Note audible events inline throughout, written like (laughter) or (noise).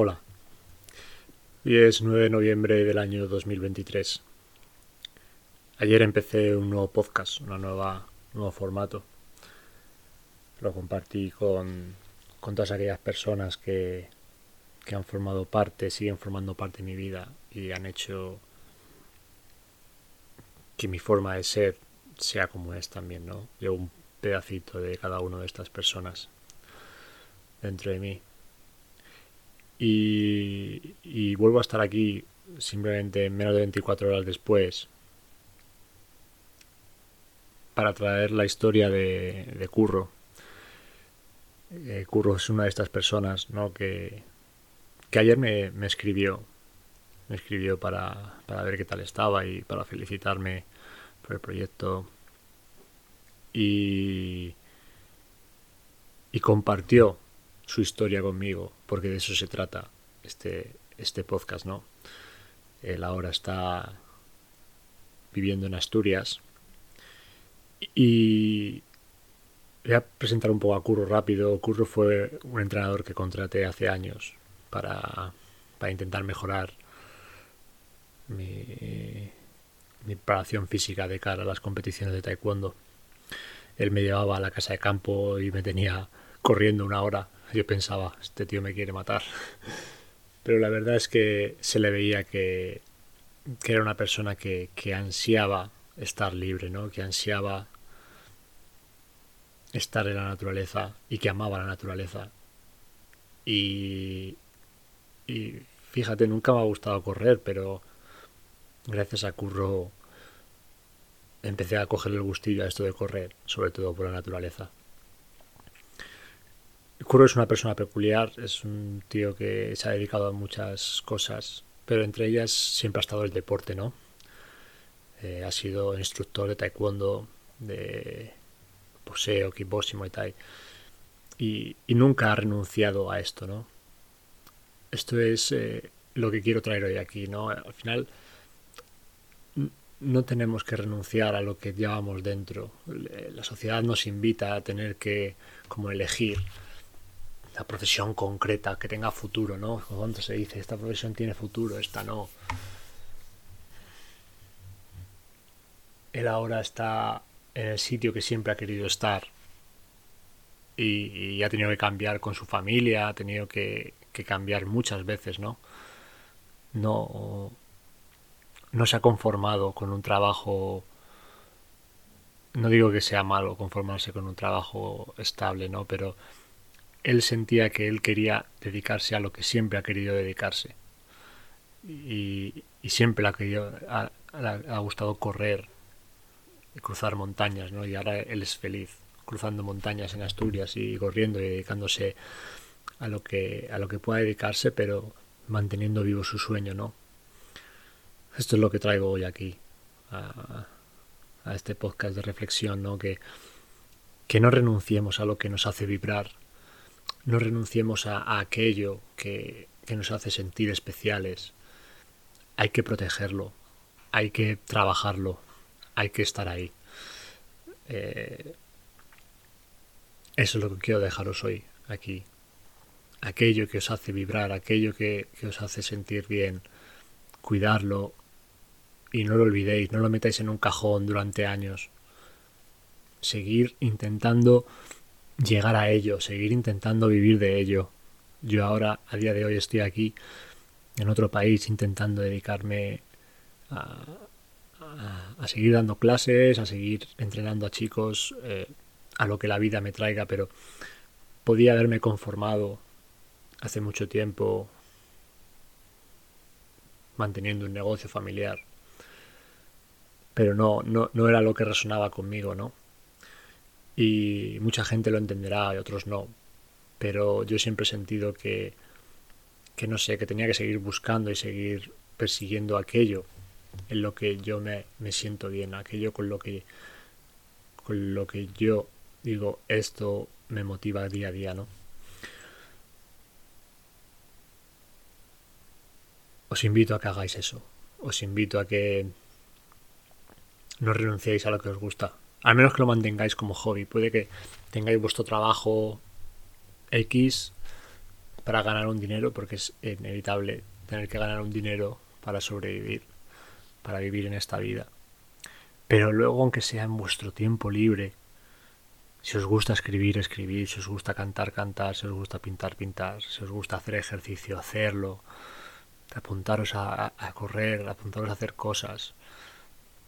Hola. Hoy es 9 de noviembre del año 2023. Ayer empecé un nuevo podcast, una nueva, un nuevo formato. Lo compartí con, con todas aquellas personas que, que han formado parte, siguen formando parte de mi vida y han hecho que mi forma de ser sea como es también, ¿no? Llevo un pedacito de cada una de estas personas dentro de mí. Y, vuelvo a estar aquí simplemente menos de 24 horas después para traer la historia de, Curro. Eh, Curro es una de estas personas ¿no? que, que ayer me, me, escribió. Me escribió para, para ver qué tal estaba y para felicitarme por el proyecto. Y, y compartió su historia conmigo, porque de eso se trata este, este podcast, ¿no? Él ahora está viviendo en Asturias y voy a presentar un poco a Curro rápido. Curro fue un entrenador que contraté hace años para, para intentar mejorar mi, mi preparación física de cara a las competiciones de taekwondo. Él me llevaba a la casa de campo y me tenía corriendo una hora yo pensaba, este tío me quiere matar. (laughs) Pero la verdad es que se le veía que, que era una persona que, que ansiaba estar libre, ¿no? Que ansiaba estar en la naturaleza y que amaba la naturaleza. Y, y fíjate, nunca me ha gustado correr, pero gracias a Curro empecé a coger el gustillo a esto de correr, sobre todo por la naturaleza. Curro es una persona peculiar, es un tío que se ha dedicado a muchas cosas, pero entre ellas siempre ha estado el deporte, ¿no? Eh, ha sido instructor de taekwondo, de poseo, kickboxing, y tal. Y, nunca ha renunciado a esto, ¿no? Esto es eh, lo que quiero traer hoy aquí, ¿no? Al final no tenemos que renunciar a lo que llevamos dentro. La sociedad nos invita a tener que como elegir la profesión concreta que tenga futuro, ¿no? Cuando se dice, esta profesión tiene futuro, esta no. Él ahora está en el sitio que siempre ha querido estar y, ha tenido que cambiar con su familia, ha tenido que, que cambiar muchas veces, ¿no? No, no se ha conformado con un trabajo no digo que sea malo conformarse con un trabajo estable, ¿no? Pero él sentía que él quería dedicarse a lo que siempre ha querido dedicarse. Y, siempre le ha, querido, ha, gustado correr y cruzar montañas, ¿no? Y ahora él es feliz cruzando montañas en Asturias y corriendo y dedicándose a lo que a lo que pueda dedicarse, pero manteniendo vivo su sueño, ¿no? Esto es lo que traigo hoy aquí a, a este podcast de reflexión, ¿no? Que que no renunciemos a lo que nos hace vibrar, no renunciemos a, aquello que, nos hace sentir especiales. Hay que protegerlo, hay que trabajarlo, hay que estar ahí. Eh, eso es lo que quiero dejaros hoy aquí. Aquello que os hace vibrar, aquello que, que, os hace sentir bien, cuidarlo y no lo olvidéis, no lo metáis en un cajón durante años. Seguir intentando llegar a ello, seguir intentando vivir de ello. Yo ahora, a día de hoy, estoy aquí en otro país intentando dedicarme a, a, seguir dando clases, a seguir entrenando a chicos, eh, a lo que la vida me traiga, pero podía haberme conformado hace mucho tiempo manteniendo un negocio familiar. Pero no, no, no era lo que resonaba conmigo, ¿no? Y mucha gente lo entenderá y otros no. Pero yo siempre he sentido que, que no sé, que tenía que seguir buscando y seguir persiguiendo aquello en lo que yo me, me siento bien, aquello con lo que con lo que yo digo esto me motiva día a día, ¿no? Os invito a que hagáis eso. Os invito a que no renunciéis a lo que os gusta, al menos que lo mantengáis como hobby. Puede que tengáis vuestro trabajo X, para ganar un dinero, porque es inevitable tener que ganar un dinero para sobrevivir, para vivir en esta vida. Pero luego, aunque sea en vuestro tiempo libre, si os gusta escribir, escribir, si os gusta cantar, cantar, si os gusta pintar, pintar, si os gusta hacer ejercicio, hacerlo, apuntaros a, a correr, apuntaros a hacer cosas,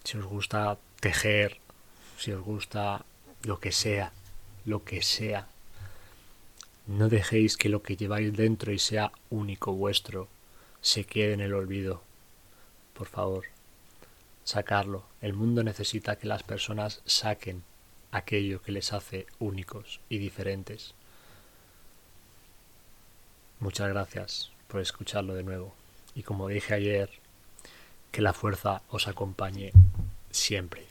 si os gusta tejer, si os gusta lo que sea, lo que sea. No dejéis que lo que lleváis dentro y sea único vuestro se quede en el olvido. Por favor, sacarlo. El mundo necesita que las personas saquen aquello que les hace únicos y diferentes. Muchas gracias por escucharlo de nuevo. Y como dije ayer, que la fuerza os acompañe siempre.